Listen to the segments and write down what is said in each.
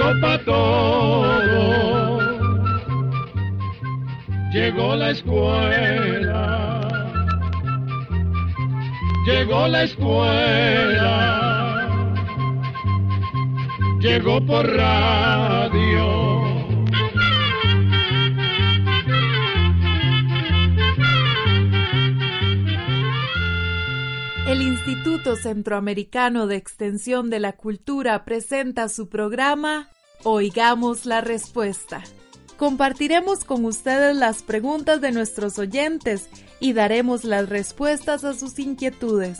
Llegó pa' todo, llegó la escuela, llegó la escuela, llegó por radio. Instituto Centroamericano de Extensión de la Cultura presenta su programa Oigamos la Respuesta. Compartiremos con ustedes las preguntas de nuestros oyentes y daremos las respuestas a sus inquietudes.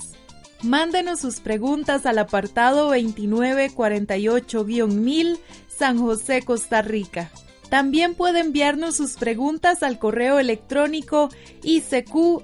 Mándenos sus preguntas al apartado 2948-1000 San José, Costa Rica. También puede enviarnos sus preguntas al correo electrónico icq.org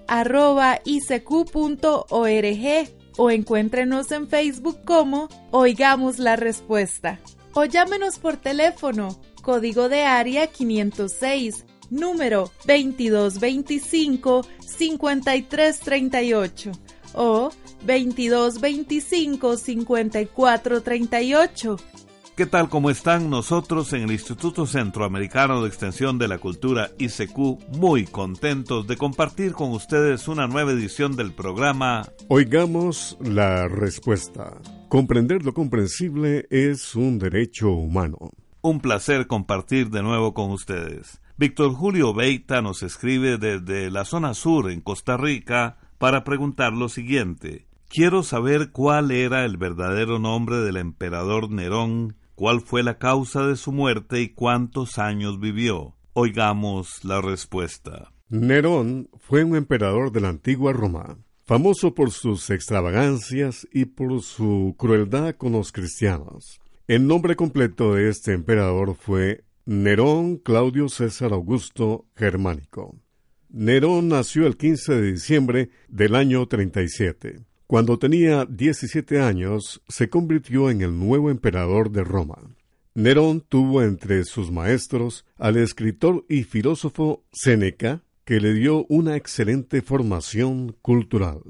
o encuéntrenos en Facebook como Oigamos la Respuesta. O llámenos por teléfono, código de área 506, número 2225-5338 o 2225-5438 ¿Qué tal? ¿Cómo están? Nosotros en el Instituto Centroamericano de Extensión de la Cultura ICQ muy contentos de compartir con ustedes una nueva edición del programa Oigamos la respuesta. Comprender lo comprensible es un derecho humano. Un placer compartir de nuevo con ustedes. Víctor Julio Beita nos escribe desde la zona sur en Costa Rica para preguntar lo siguiente. Quiero saber cuál era el verdadero nombre del emperador Nerón cuál fue la causa de su muerte y cuántos años vivió. Oigamos la respuesta. Nerón fue un emperador de la antigua Roma, famoso por sus extravagancias y por su crueldad con los cristianos. El nombre completo de este emperador fue Nerón Claudio César Augusto Germánico. Nerón nació el 15 de diciembre del año 37. Cuando tenía 17 años, se convirtió en el nuevo emperador de Roma. Nerón tuvo entre sus maestros al escritor y filósofo Séneca, que le dio una excelente formación cultural.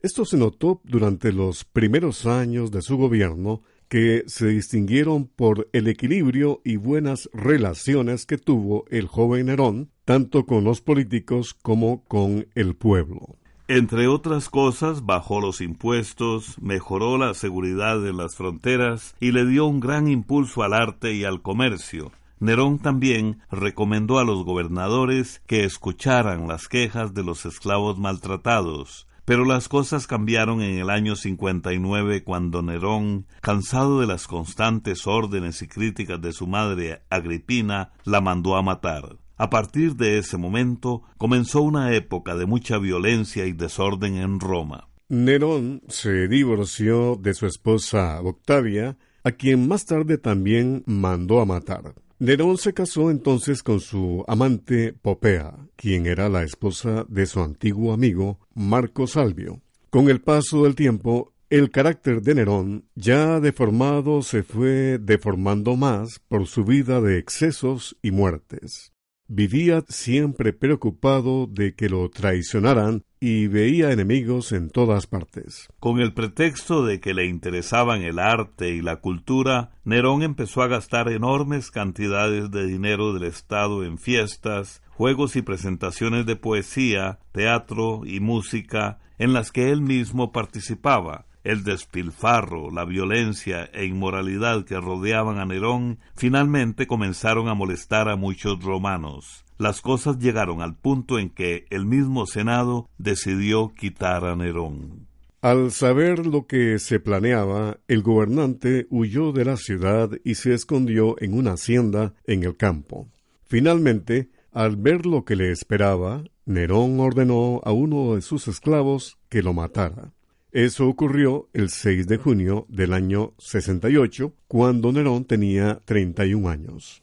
Esto se notó durante los primeros años de su gobierno, que se distinguieron por el equilibrio y buenas relaciones que tuvo el joven Nerón, tanto con los políticos como con el pueblo. Entre otras cosas, bajó los impuestos, mejoró la seguridad de las fronteras y le dio un gran impulso al arte y al comercio. Nerón también recomendó a los gobernadores que escucharan las quejas de los esclavos maltratados. Pero las cosas cambiaron en el año 59 cuando Nerón, cansado de las constantes órdenes y críticas de su madre Agripina, la mandó a matar. A partir de ese momento comenzó una época de mucha violencia y desorden en Roma. Nerón se divorció de su esposa Octavia, a quien más tarde también mandó a matar. Nerón se casó entonces con su amante Popea, quien era la esposa de su antiguo amigo Marco Salvio. Con el paso del tiempo, el carácter de Nerón, ya deformado, se fue deformando más por su vida de excesos y muertes. Vivía siempre preocupado de que lo traicionaran y veía enemigos en todas partes. Con el pretexto de que le interesaban el arte y la cultura, Nerón empezó a gastar enormes cantidades de dinero del Estado en fiestas, juegos y presentaciones de poesía, teatro y música en las que él mismo participaba, el despilfarro, la violencia e inmoralidad que rodeaban a Nerón finalmente comenzaron a molestar a muchos romanos. Las cosas llegaron al punto en que el mismo Senado decidió quitar a Nerón. Al saber lo que se planeaba, el gobernante huyó de la ciudad y se escondió en una hacienda en el campo. Finalmente, al ver lo que le esperaba, Nerón ordenó a uno de sus esclavos que lo matara. Eso ocurrió el 6 de junio del año 68, cuando Nerón tenía 31 años.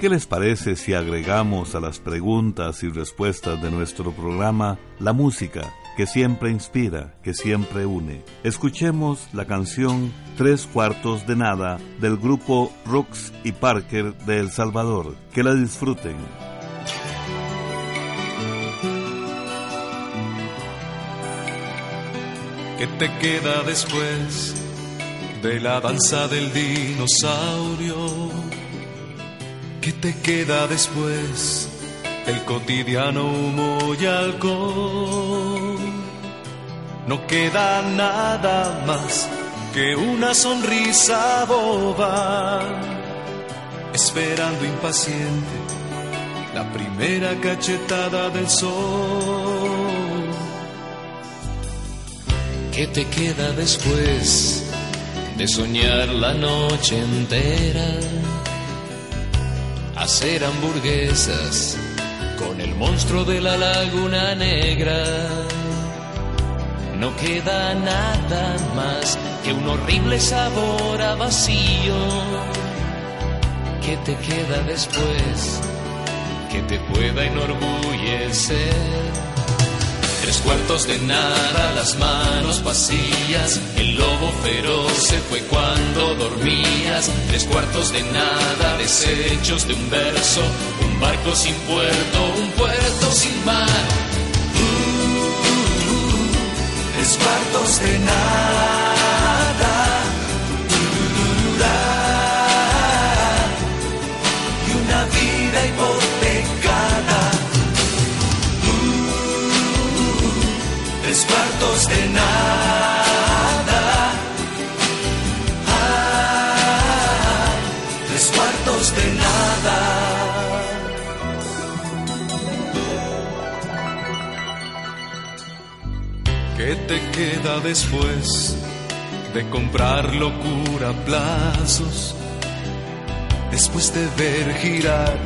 ¿Qué les parece si agregamos a las preguntas y respuestas de nuestro programa la música que siempre inspira, que siempre une? Escuchemos la canción Tres cuartos de nada del grupo Rooks y Parker de El Salvador. Que la disfruten. ¿Qué te queda después de la danza del dinosaurio? ¿Qué te queda después del cotidiano humo y alcohol? No queda nada más que una sonrisa boba, esperando impaciente la primera cachetada del sol. ¿Qué te queda después de soñar la noche entera? hacer hamburguesas con el monstruo de la laguna negra. No queda nada más que un horrible sabor a vacío. ¿Qué te queda después que te pueda enorgullecer? Tres cuartos de nada, las manos vacías. El lobo feroz se fue cuando dormías. Tres cuartos de nada, desechos de un verso. Un barco sin puerto, un puerto sin mar. tres cuartos de nada. De nada. Ah, tres cuartos de nada. ¿Qué te queda después de comprar locura a plazos? Después de ver girar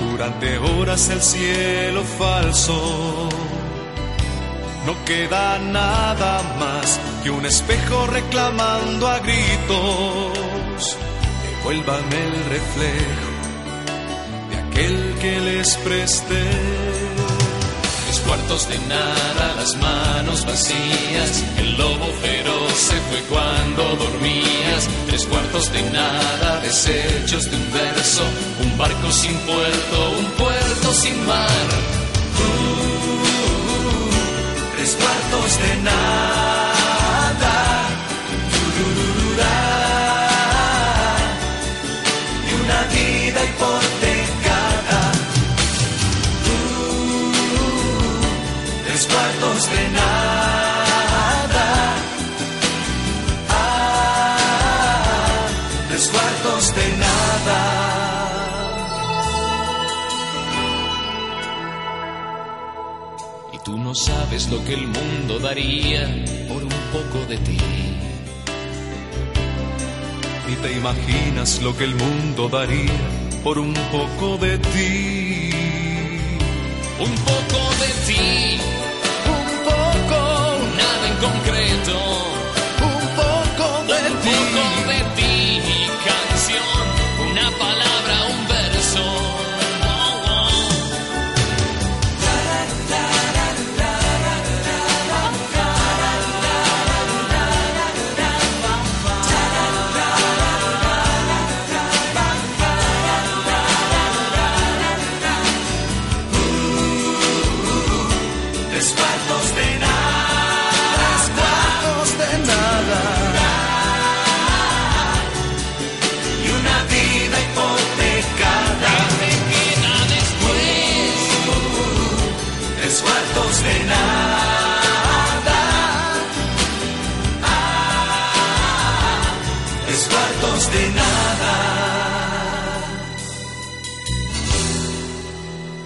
durante horas el cielo falso no queda nada más que un espejo reclamando a gritos. Devuélvame el reflejo de aquel que les presté. Tres cuartos de nada, las manos vacías. El lobo feroz se fue cuando dormías. Tres cuartos de nada, desechos de un verso. Un barco sin puerto, un puerto sin mar cuartos de nada. Y una vida hipotecada. Uh, tres cuartos de nada. Ah, tres cuartos de nada. No sabes lo que el mundo daría por un poco de ti. Ni te imaginas lo que el mundo daría por un poco de ti. Un poco de ti, un poco, nada en concreto. Un poco de ti. Poco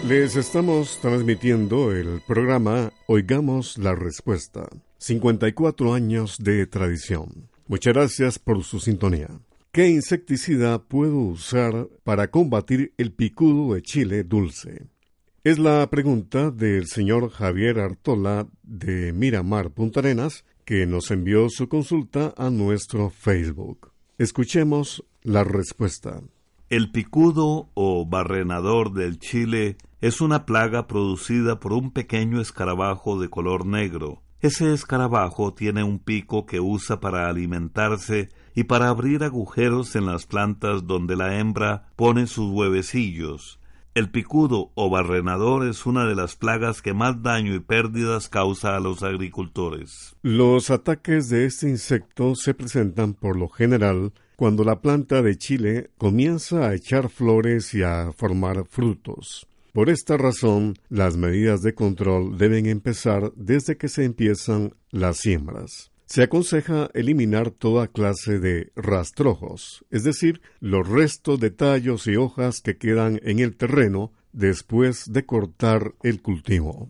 Les estamos transmitiendo el programa Oigamos la Respuesta. 54 años de tradición. Muchas gracias por su sintonía. ¿Qué insecticida puedo usar para combatir el picudo de chile dulce? Es la pregunta del señor Javier Artola de Miramar Punta Arenas, que nos envió su consulta a nuestro Facebook. Escuchemos la respuesta. El picudo o barrenador del chile es una plaga producida por un pequeño escarabajo de color negro. Ese escarabajo tiene un pico que usa para alimentarse y para abrir agujeros en las plantas donde la hembra pone sus huevecillos. El picudo o barrenador es una de las plagas que más daño y pérdidas causa a los agricultores. Los ataques de este insecto se presentan por lo general cuando la planta de chile comienza a echar flores y a formar frutos. Por esta razón, las medidas de control deben empezar desde que se empiezan las siembras. Se aconseja eliminar toda clase de rastrojos, es decir, los restos de tallos y hojas que quedan en el terreno después de cortar el cultivo.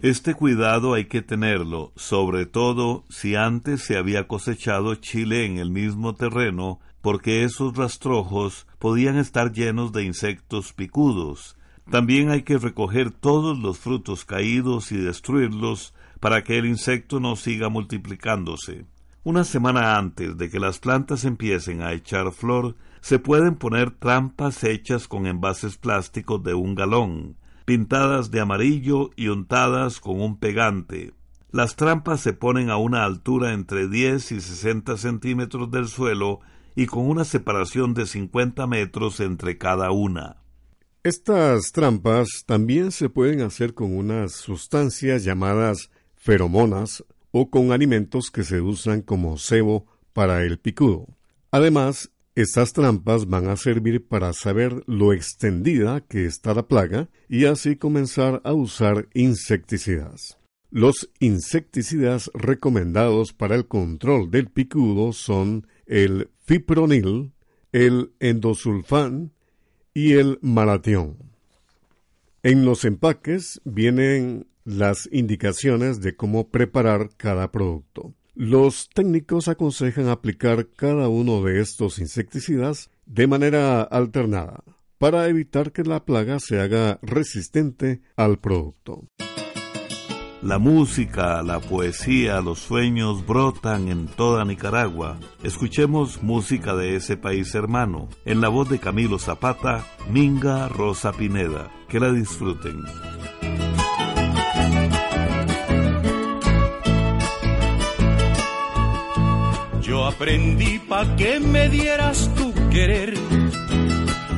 Este cuidado hay que tenerlo, sobre todo si antes se había cosechado chile en el mismo terreno, porque esos rastrojos podían estar llenos de insectos picudos. También hay que recoger todos los frutos caídos y destruirlos para que el insecto no siga multiplicándose. Una semana antes de que las plantas empiecen a echar flor, se pueden poner trampas hechas con envases plásticos de un galón, pintadas de amarillo y untadas con un pegante. Las trampas se ponen a una altura entre 10 y 60 centímetros del suelo y con una separación de 50 metros entre cada una. Estas trampas también se pueden hacer con unas sustancias llamadas feromonas o con alimentos que se usan como cebo para el picudo. Además, estas trampas van a servir para saber lo extendida que está la plaga y así comenzar a usar insecticidas. Los insecticidas recomendados para el control del picudo son el fipronil, el endosulfán y el malatión. En los empaques vienen las indicaciones de cómo preparar cada producto. Los técnicos aconsejan aplicar cada uno de estos insecticidas de manera alternada para evitar que la plaga se haga resistente al producto. La música, la poesía, los sueños brotan en toda Nicaragua. Escuchemos música de ese país hermano, en la voz de Camilo Zapata, Minga Rosa Pineda. Que la disfruten. Yo aprendí pa' que me dieras tu querer,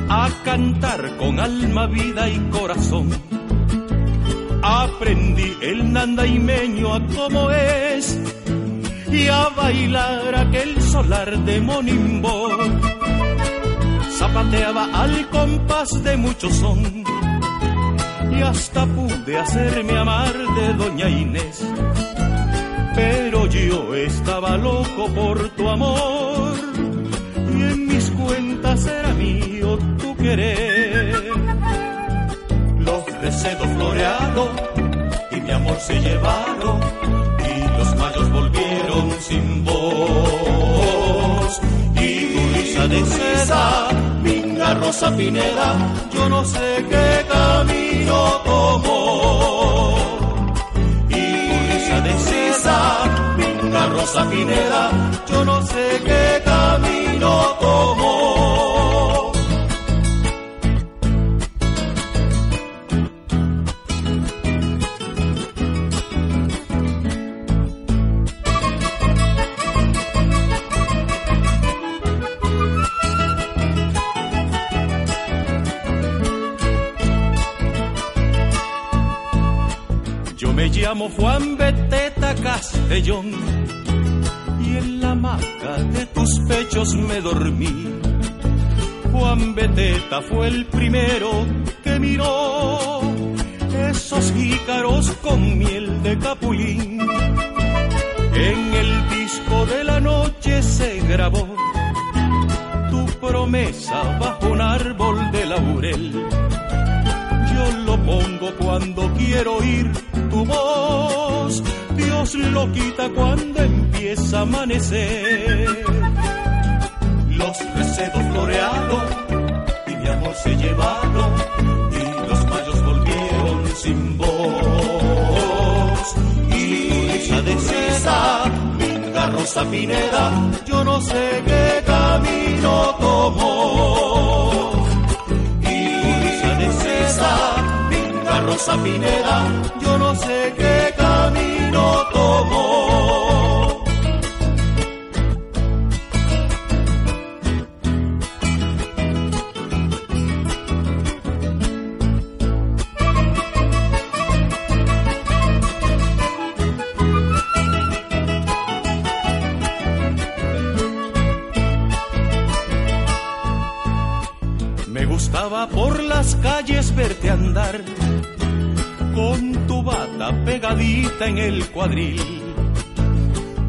a cantar con alma, vida y corazón. Aprendí el nandaimeño a cómo es y a bailar aquel solar de Monimbo. Zapateaba al compás de mucho son y hasta pude hacerme amar de Doña Inés pero yo estaba loco por tu amor y en mis cuentas era mío tu querer. Los recedos florearon y mi amor se llevaron y los mayos volvieron sin voz. Y tu de seda, minga rosa pineda, yo no sé qué camino tomó. Minga rosa pineda, yo no sé qué camino Juan Beteta Castellón y en la hamaca de tus pechos me dormí. Juan Beteta fue el primero que miró esos jícaros con miel de capulín. En el disco de la noche se grabó tu promesa bajo un árbol de laurel. Yo lo pongo quiero oír tu voz. Dios lo quita cuando empieza a amanecer. Los recedos florearon y mi amor se llevaron y los mayos volvieron sin voz. Y tu risa de cesa, linda rosa pineda, yo no sé qué camino tomó. Rosa pineda, yo no sé qué camino tomó. En el cuadril,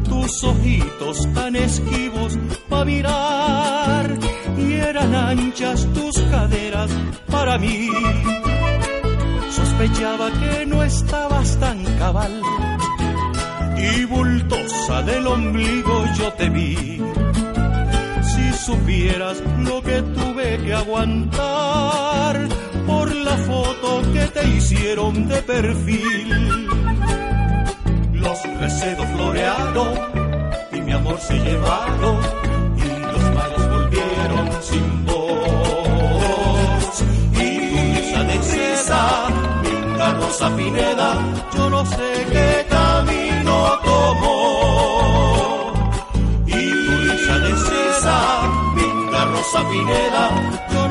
tus ojitos tan esquivos para mirar y eran anchas tus caderas para mí. Sospechaba que no estabas tan cabal y bultosa del ombligo yo te vi si supieras lo que tuve que aguantar por la foto que te hicieron de perfil. Los recedos florearon y mi amor se llevaron y los mayos volvieron sin voz. Y tu de cesa, linda rosa pineda, yo no sé qué camino tomó. Y tu risa de cesa, linda rosa pineda, yo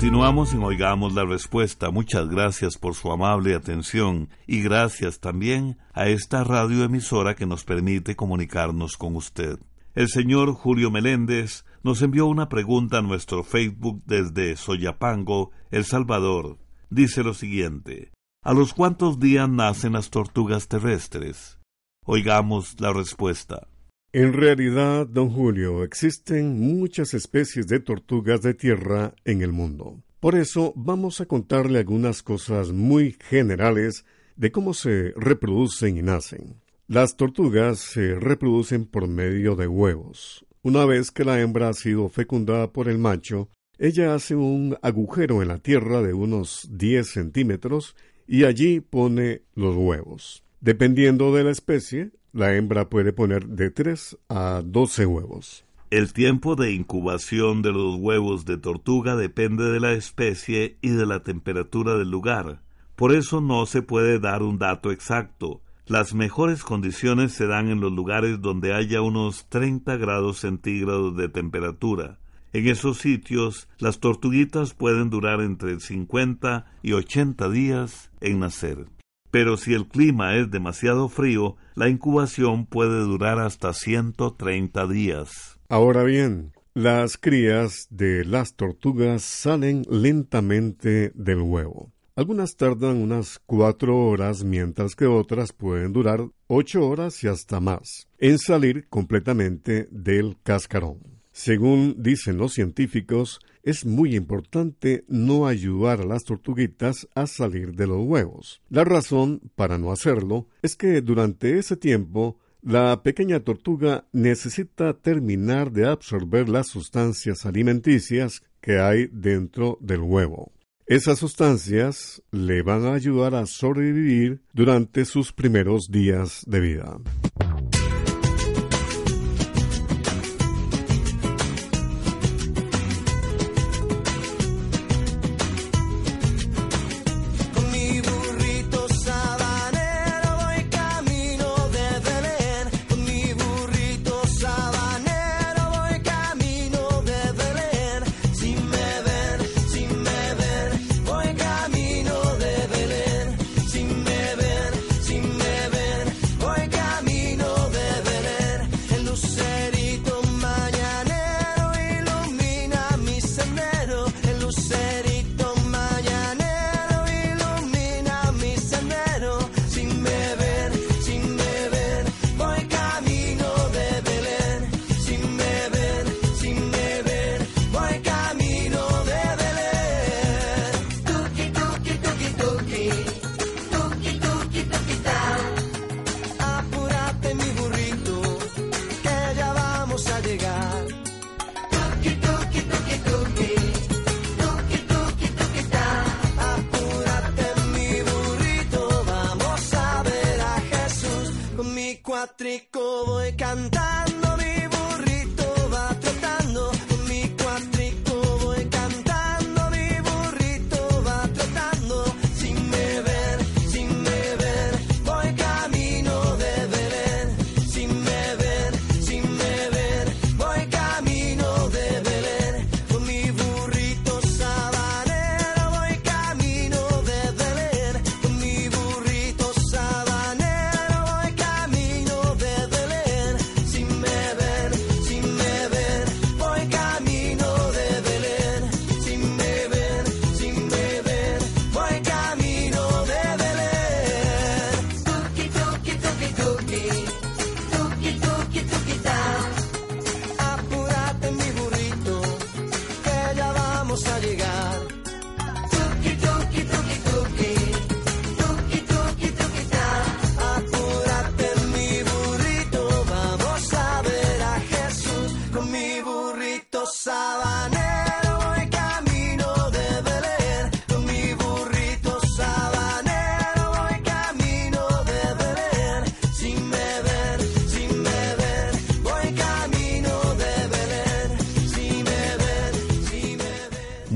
Continuamos en Oigamos la Respuesta. Muchas gracias por su amable atención y gracias también a esta radioemisora que nos permite comunicarnos con usted. El señor Julio Meléndez nos envió una pregunta a nuestro Facebook desde Soyapango, El Salvador. Dice lo siguiente. ¿A los cuántos días nacen las tortugas terrestres? Oigamos la respuesta. En realidad, don Julio, existen muchas especies de tortugas de tierra en el mundo. Por eso vamos a contarle algunas cosas muy generales de cómo se reproducen y nacen. Las tortugas se reproducen por medio de huevos. Una vez que la hembra ha sido fecundada por el macho, ella hace un agujero en la tierra de unos 10 centímetros y allí pone los huevos. Dependiendo de la especie, la hembra puede poner de 3 a 12 huevos. El tiempo de incubación de los huevos de tortuga depende de la especie y de la temperatura del lugar. Por eso no se puede dar un dato exacto. Las mejores condiciones se dan en los lugares donde haya unos 30 grados centígrados de temperatura. En esos sitios, las tortuguitas pueden durar entre 50 y 80 días en nacer. Pero si el clima es demasiado frío, la incubación puede durar hasta 130 días. Ahora bien, las crías de las tortugas salen lentamente del huevo. Algunas tardan unas cuatro horas, mientras que otras pueden durar ocho horas y hasta más en salir completamente del cascarón. Según dicen los científicos, es muy importante no ayudar a las tortuguitas a salir de los huevos. La razón para no hacerlo es que durante ese tiempo la pequeña tortuga necesita terminar de absorber las sustancias alimenticias que hay dentro del huevo. Esas sustancias le van a ayudar a sobrevivir durante sus primeros días de vida.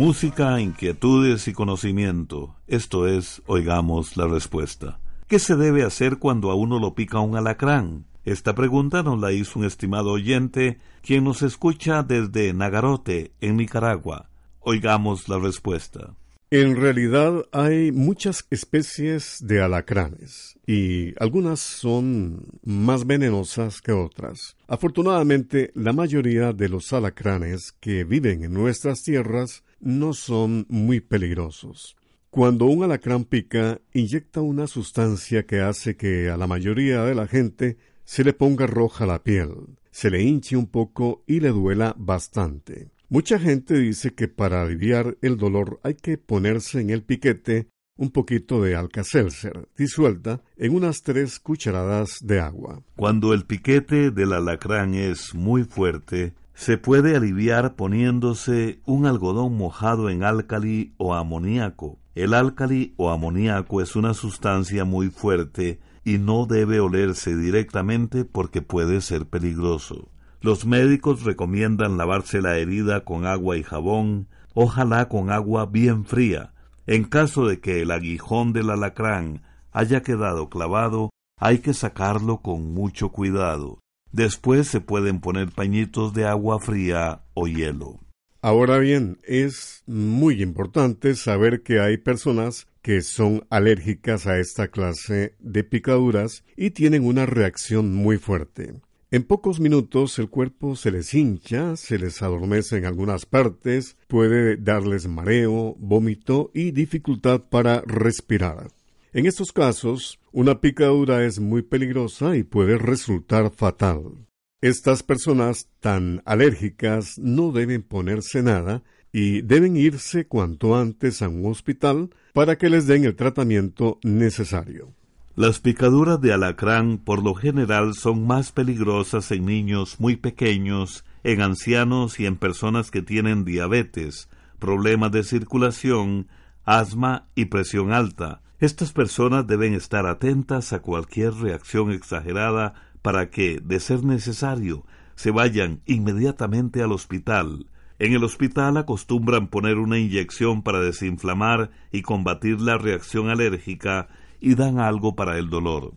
Música, inquietudes y conocimiento. Esto es, oigamos la respuesta. ¿Qué se debe hacer cuando a uno lo pica un alacrán? Esta pregunta nos la hizo un estimado oyente, quien nos escucha desde Nagarote, en Nicaragua. Oigamos la respuesta. En realidad hay muchas especies de alacranes y algunas son más venenosas que otras. Afortunadamente, la mayoría de los alacranes que viven en nuestras tierras no son muy peligrosos. Cuando un alacrán pica, inyecta una sustancia que hace que a la mayoría de la gente se le ponga roja la piel, se le hinche un poco y le duela bastante. Mucha gente dice que para aliviar el dolor hay que ponerse en el piquete un poquito de alcacelser disuelta en unas tres cucharadas de agua. Cuando el piquete del alacrán es muy fuerte, se puede aliviar poniéndose un algodón mojado en álcali o amoníaco. El álcali o amoníaco es una sustancia muy fuerte y no debe olerse directamente porque puede ser peligroso. Los médicos recomiendan lavarse la herida con agua y jabón, ojalá con agua bien fría. En caso de que el aguijón del alacrán haya quedado clavado, hay que sacarlo con mucho cuidado. Después se pueden poner pañitos de agua fría o hielo. Ahora bien, es muy importante saber que hay personas que son alérgicas a esta clase de picaduras y tienen una reacción muy fuerte. En pocos minutos el cuerpo se les hincha, se les adormece en algunas partes, puede darles mareo, vómito y dificultad para respirar. En estos casos, una picadura es muy peligrosa y puede resultar fatal. Estas personas tan alérgicas no deben ponerse nada y deben irse cuanto antes a un hospital para que les den el tratamiento necesario. Las picaduras de alacrán por lo general son más peligrosas en niños muy pequeños, en ancianos y en personas que tienen diabetes, problemas de circulación, asma y presión alta. Estas personas deben estar atentas a cualquier reacción exagerada para que, de ser necesario, se vayan inmediatamente al hospital. En el hospital acostumbran poner una inyección para desinflamar y combatir la reacción alérgica y dan algo para el dolor.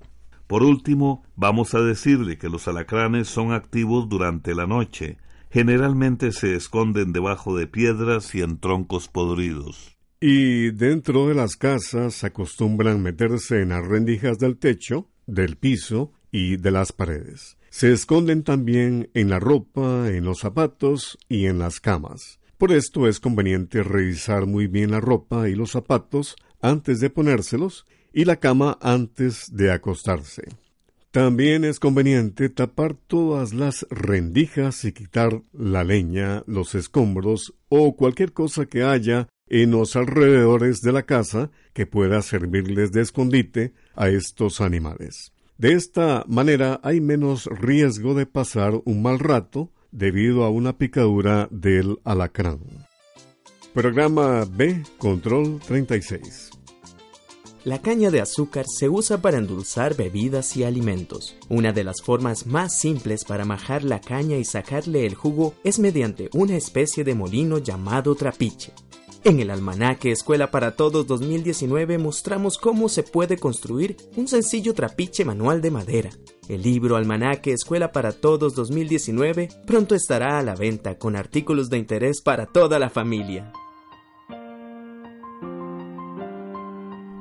Por último, vamos a decirle que los alacranes son activos durante la noche. Generalmente se esconden debajo de piedras y en troncos podridos. Y dentro de las casas acostumbran meterse en las rendijas del techo, del piso y de las paredes. Se esconden también en la ropa, en los zapatos y en las camas. Por esto es conveniente revisar muy bien la ropa y los zapatos antes de ponérselos y la cama antes de acostarse. También es conveniente tapar todas las rendijas y quitar la leña, los escombros o cualquier cosa que haya en los alrededores de la casa que pueda servirles de escondite a estos animales. De esta manera hay menos riesgo de pasar un mal rato debido a una picadura del alacrán. Programa B, Control 36. La caña de azúcar se usa para endulzar bebidas y alimentos. Una de las formas más simples para majar la caña y sacarle el jugo es mediante una especie de molino llamado trapiche. En el almanaque Escuela para Todos 2019 mostramos cómo se puede construir un sencillo trapiche manual de madera. El libro Almanaque Escuela para Todos 2019 pronto estará a la venta con artículos de interés para toda la familia.